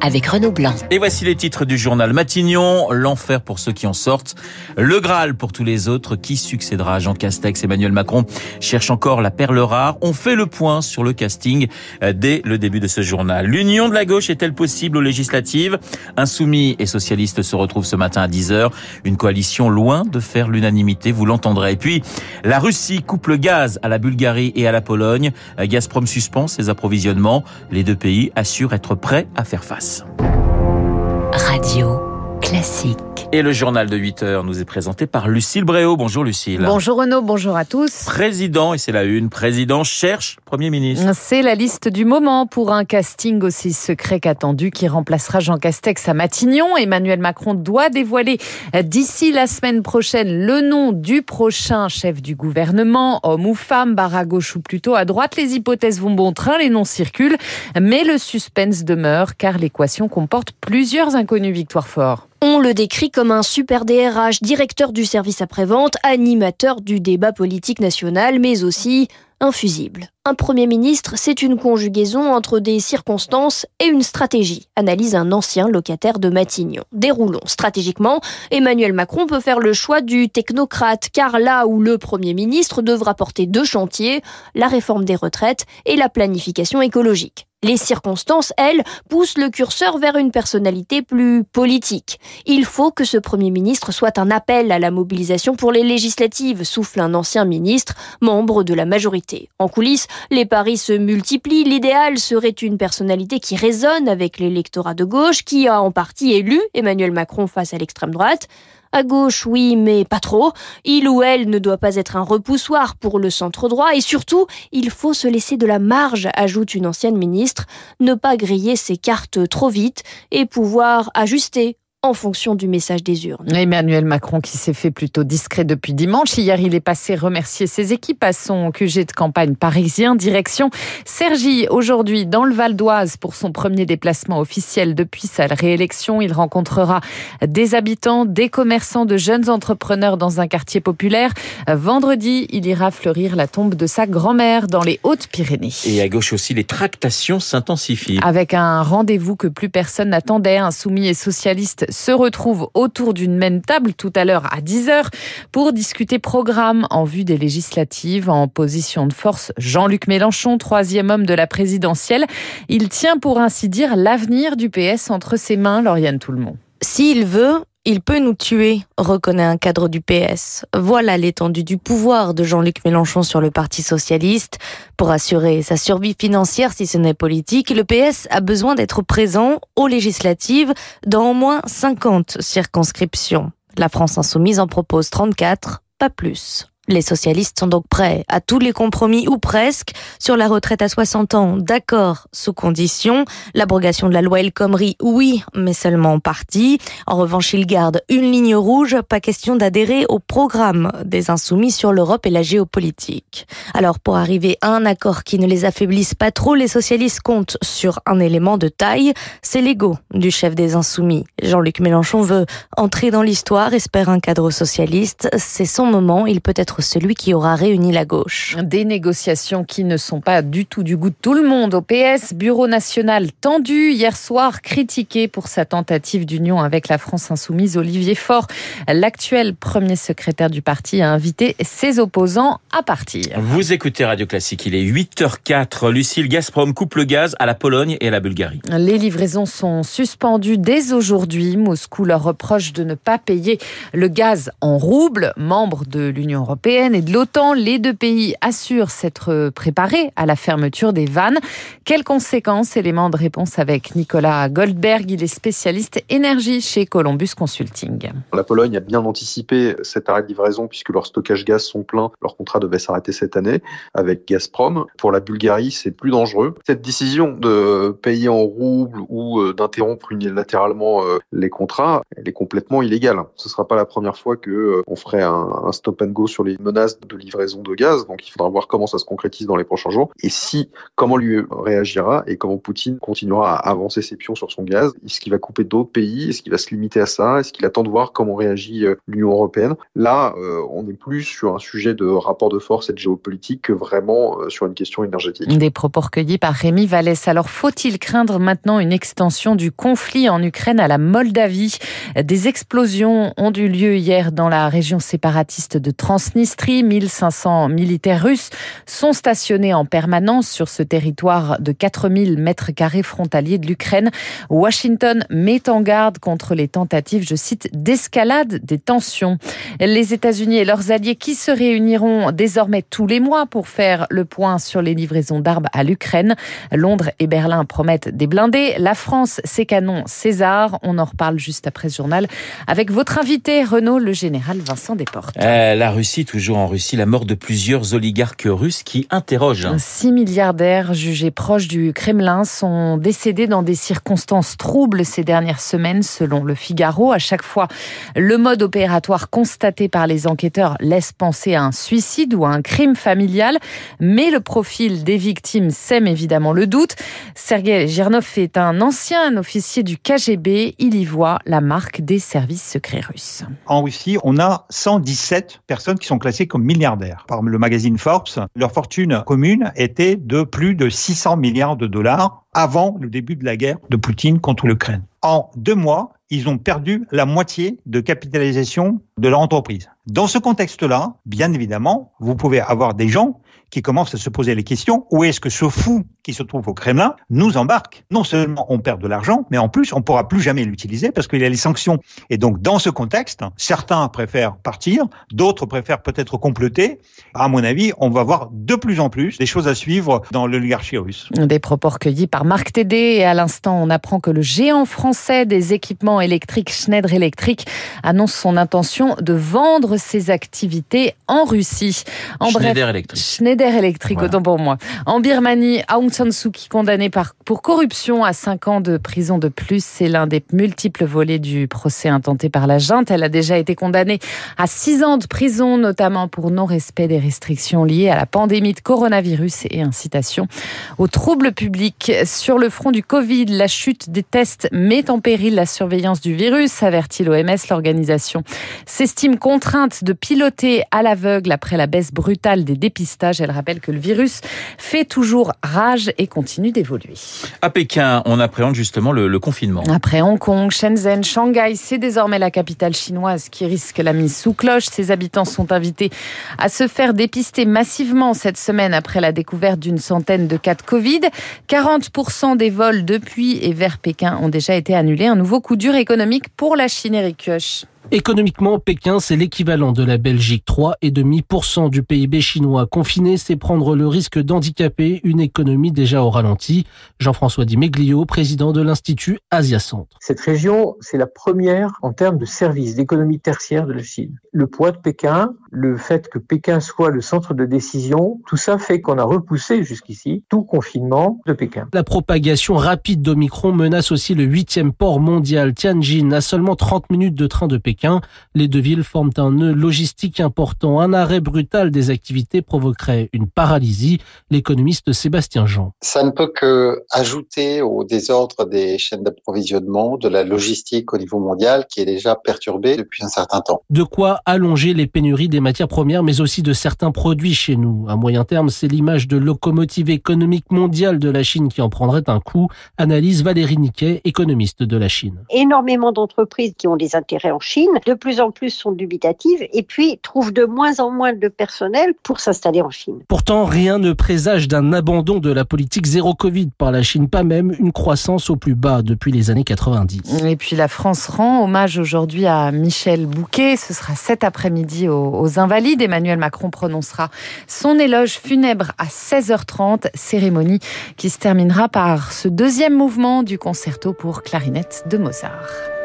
avec Renaud Blanc. Et voici les titres du journal Matignon. L'enfer pour ceux qui en sortent. Le Graal pour tous les autres. Qui succédera à Jean Castex Emmanuel Macron cherche encore la perle rare. On fait le point sur le casting euh, dès le début de ce journal. L'union de la gauche est-elle possible aux législatives? Insoumis et socialistes se retrouvent ce matin à 10h. Une coalition loin de faire l'unanimité, vous l'entendrez. Et puis, la Russie coupe le gaz à la Bulgarie et à la Pologne. Euh, Gazprom suspend ses approvisionnements. Les deux pays assurent être prêts à faire face. Radio classique. Et le journal de 8 heures nous est présenté par Lucille Bréau. Bonjour Lucille. Bonjour Renaud, bonjour à tous. Président, et c'est la une, président cherche Premier ministre. C'est la liste du moment pour un casting aussi secret qu'attendu qui remplacera Jean Castex à Matignon. Emmanuel Macron doit dévoiler d'ici la semaine prochaine le nom du prochain chef du gouvernement, homme ou femme, barre à gauche ou plutôt à droite. Les hypothèses vont bon train, les noms circulent, mais le suspense demeure car l'équation comporte plusieurs inconnus Victoire Fort. On le décrit comme un super DRH, directeur du service après-vente, animateur du débat politique national, mais aussi infusible. Un Premier ministre, c'est une conjugaison entre des circonstances et une stratégie, analyse un ancien locataire de Matignon. Déroulons. Stratégiquement, Emmanuel Macron peut faire le choix du technocrate, car là où le Premier ministre devra porter deux chantiers, la réforme des retraites et la planification écologique. Les circonstances, elles, poussent le curseur vers une personnalité plus politique. Il faut que ce Premier ministre soit un appel à la mobilisation pour les législatives, souffle un ancien ministre, membre de la majorité. En coulisses, les paris se multiplient. L'idéal serait une personnalité qui résonne avec l'électorat de gauche, qui a en partie élu Emmanuel Macron face à l'extrême droite. À gauche, oui, mais pas trop. Il ou elle ne doit pas être un repoussoir pour le centre droit et surtout, il faut se laisser de la marge, ajoute une ancienne ministre, ne pas griller ses cartes trop vite et pouvoir ajuster en fonction du message des urnes. Emmanuel Macron qui s'est fait plutôt discret depuis dimanche. Hier, il est passé remercier ses équipes à son QG de campagne parisien. Direction Sergi, aujourd'hui dans le Val d'Oise pour son premier déplacement officiel depuis sa réélection. Il rencontrera des habitants, des commerçants, de jeunes entrepreneurs dans un quartier populaire. Vendredi, il ira fleurir la tombe de sa grand-mère dans les Hautes-Pyrénées. Et à gauche aussi, les tractations s'intensifient. Avec un rendez-vous que plus personne n'attendait, insoumis et socialistes se retrouvent autour d'une même table tout à l'heure à 10h pour discuter programme en vue des législatives. En position de force, Jean-Luc Mélenchon, troisième homme de la présidentielle. Il tient pour ainsi dire l'avenir du PS entre ses mains, Lauriane Tout-le-Monde. S'il veut, il peut nous tuer, reconnaît un cadre du PS. Voilà l'étendue du pouvoir de Jean-Luc Mélenchon sur le Parti socialiste. Pour assurer sa survie financière, si ce n'est politique, le PS a besoin d'être présent aux législatives dans au moins 50 circonscriptions. La France insoumise en propose 34, pas plus. Les socialistes sont donc prêts à tous les compromis ou presque sur la retraite à 60 ans, d'accord, sous condition. L'abrogation de la loi El Khomri, oui, mais seulement en partie. En revanche, ils gardent une ligne rouge, pas question d'adhérer au programme des insoumis sur l'Europe et la géopolitique. Alors, pour arriver à un accord qui ne les affaiblisse pas trop, les socialistes comptent sur un élément de taille, c'est l'ego du chef des insoumis. Jean-Luc Mélenchon veut entrer dans l'histoire, espère un cadre socialiste. C'est son moment, il peut être celui qui aura réuni la gauche. Des négociations qui ne sont pas du tout du goût de tout le monde. Au PS, Bureau national tendu hier soir, critiqué pour sa tentative d'union avec la France insoumise. Olivier Faure, l'actuel premier secrétaire du parti, a invité ses opposants à partir. Vous écoutez Radio Classique, il est 8h04. Lucille Gazprom coupe le gaz à la Pologne et à la Bulgarie. Les livraisons sont suspendues dès aujourd'hui. Moscou leur reproche de ne pas payer le gaz en roubles. Membre de l'Union européenne et de l'OTAN, les deux pays assurent s'être préparés à la fermeture des vannes. Quelles conséquences? Élément de réponse avec Nicolas Goldberg. Il est spécialiste énergie chez Columbus Consulting. La Pologne a bien anticipé cet arrêt de livraison puisque leurs stockages gaz sont pleins. Leur contrat devait s'arrêter cette année avec Gazprom. Pour la Bulgarie, c'est plus dangereux. Cette décision de payer en roubles ou euh, d'interrompre unilatéralement euh, les contrats, elle est complètement illégale. Ce ne sera pas la première fois que euh, on ferait un, stop and go sur les les menaces de livraison de gaz. Donc il faudra voir comment ça se concrétise dans les prochains jours et si comment lui réagira et comment Poutine continuera à avancer ses pions sur son gaz? Est-ce qu'il va couper d'autres pays? Est-ce qu'il va se limiter à ça? Est-ce qu'il attend de voir comment réagit euh, l'Union européenne? Là, euh, on est plus sur un sujet de rapport de force et de géopolitique que vraiment euh, sur une question énergétique. Des propos recueillis par Rémi Vallès. Alors faut-il craindre maintenant une extension du conflit en Ukraine à la Moldavie? Des explosions ont eu lieu hier dans la région séparatiste de Transnistrie. 1500 militaires russes sont stationnés en permanence sur ce territoire de 4000 mètres carrés frontaliers de l'Ukraine. Washington met en garde contre les tentatives, je cite, d'escalade des tensions. Les États-Unis et leurs alliés qui se réuniront désormais tous les mois pour faire le point sur les livraisons d'armes à l'Ukraine. Londres et Berlin promettent des blindés. La France, ses canons César. On en reparle juste après ce journal avec votre invité, Renaud, le général Vincent Desportes. Euh, la Russie, toujours en Russie, la mort de plusieurs oligarques russes qui interrogent. Six milliardaires jugés proches du Kremlin sont décédés dans des circonstances troubles ces dernières semaines, selon le Figaro. À chaque fois, le mode opératoire constaté par les enquêteurs laisse penser à un suicide ou à un crime familial, mais le profil des victimes sème évidemment le doute. Sergei Girnov est un ancien officier du KGB. Il y voit la marque des services secrets russes. En Russie, on a 117 personnes qui sont classées comme milliardaires. Par le magazine Forbes, leur fortune commune était de plus de 600 milliards de dollars avant le début de la guerre de Poutine contre l'Ukraine. En deux mois, ils ont perdu la moitié de capitalisation de leur entreprise. Dans ce contexte-là, bien évidemment, vous pouvez avoir des gens qui commencent à se poser les questions, où est-ce que ce fou qui se trouve au Kremlin nous embarque? Non seulement on perd de l'argent, mais en plus on pourra plus jamais l'utiliser parce qu'il y a les sanctions. Et donc dans ce contexte, certains préfèrent partir, d'autres préfèrent peut-être comploter. À mon avis, on va voir de plus en plus des choses à suivre dans l'oligarchie russe. Des propos recueillis par Marc Tédé et à l'instant on apprend que le géant français des équipements électriques Schneider Electric annonce son intention de vendre ses activités en Russie. En Schneider Electric. Schneider Electric, autant pour moi. En Birmanie, Aung San Suu Kyi condamné par, pour corruption à 5 ans de prison de plus. C'est l'un des multiples volets du procès intenté par la junte. Elle a déjà été condamnée à 6 ans de prison, notamment pour non-respect des restrictions liées à la pandémie de coronavirus et incitation aux troubles publics. Sur le front du Covid, la chute des tests met en péril la surveillance du virus, avertit l'OMS. L'organisation s'estime contrainte de piloter à l'aveugle après la baisse brutale des dépistages. Elle rappelle que le virus fait toujours rage et continue d'évoluer. À Pékin, on appréhende justement le, le, confinement. Après Hong Kong, Shenzhen, Shanghai, c'est désormais la capitale chinoise qui risque la mise sous cloche. Ses habitants sont invités à se faire dépister massivement cette semaine après la découverte d'une centaine de cas de Covid. 40% des vols depuis et vers Pékin ont déjà été annulés. Un nouveau coup dur économique pour la Chine, Eric Kioch. Économiquement, Pékin, c'est l'équivalent de la Belgique. 3,5% du PIB chinois confiné, c'est prendre le risque d'handicaper une économie déjà au ralenti. Jean-François Di Meglio, président de l'Institut Asia Centre. Cette région, c'est la première en termes de services, d'économie tertiaire de la Chine. Le poids de Pékin, le fait que Pékin soit le centre de décision, tout ça fait qu'on a repoussé jusqu'ici tout confinement de Pékin. La propagation rapide d'Omicron menace aussi le huitième port mondial, Tianjin, à seulement 30 minutes de train de Pékin. Les deux villes forment un nœud logistique important. Un arrêt brutal des activités provoquerait une paralysie. L'économiste Sébastien Jean. Ça ne peut que ajouter au désordre des chaînes d'approvisionnement, de la logistique au niveau mondial qui est déjà perturbée depuis un certain temps. De quoi allonger les pénuries des matières premières, mais aussi de certains produits chez nous. À moyen terme, c'est l'image de locomotive économique mondiale de la Chine qui en prendrait un coup. Analyse Valérie Niquet, économiste de la Chine. Énormément d'entreprises qui ont des intérêts en Chine de plus en plus sont dubitatives et puis trouvent de moins en moins de personnel pour s'installer en Chine. Pourtant, rien ne présage d'un abandon de la politique zéro Covid par la Chine, pas même une croissance au plus bas depuis les années 90. Et puis la France rend hommage aujourd'hui à Michel Bouquet. Ce sera cet après-midi aux, aux Invalides. Emmanuel Macron prononcera son éloge funèbre à 16h30, cérémonie qui se terminera par ce deuxième mouvement du concerto pour clarinette de Mozart.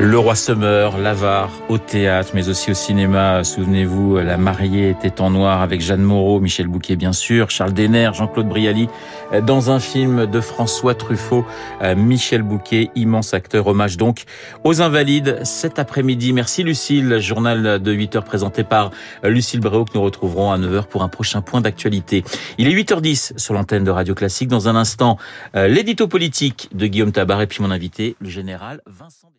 Roi Summer, l'avare au théâtre, mais aussi au cinéma. Souvenez-vous, La mariée était en noir avec Jeanne Moreau, Michel Bouquet bien sûr, Charles Denner, Jean-Claude Brialy, dans un film de François Truffaut. Michel Bouquet, immense acteur, hommage donc aux Invalides cet après-midi. Merci Lucille, journal de 8 heures présenté par Lucille Bréau que nous retrouverons à 9h pour un prochain point d'actualité. Il est 8h10 sur l'antenne de Radio Classique. Dans un instant, l'édito politique de Guillaume Tabar et puis mon invité, le général Vincent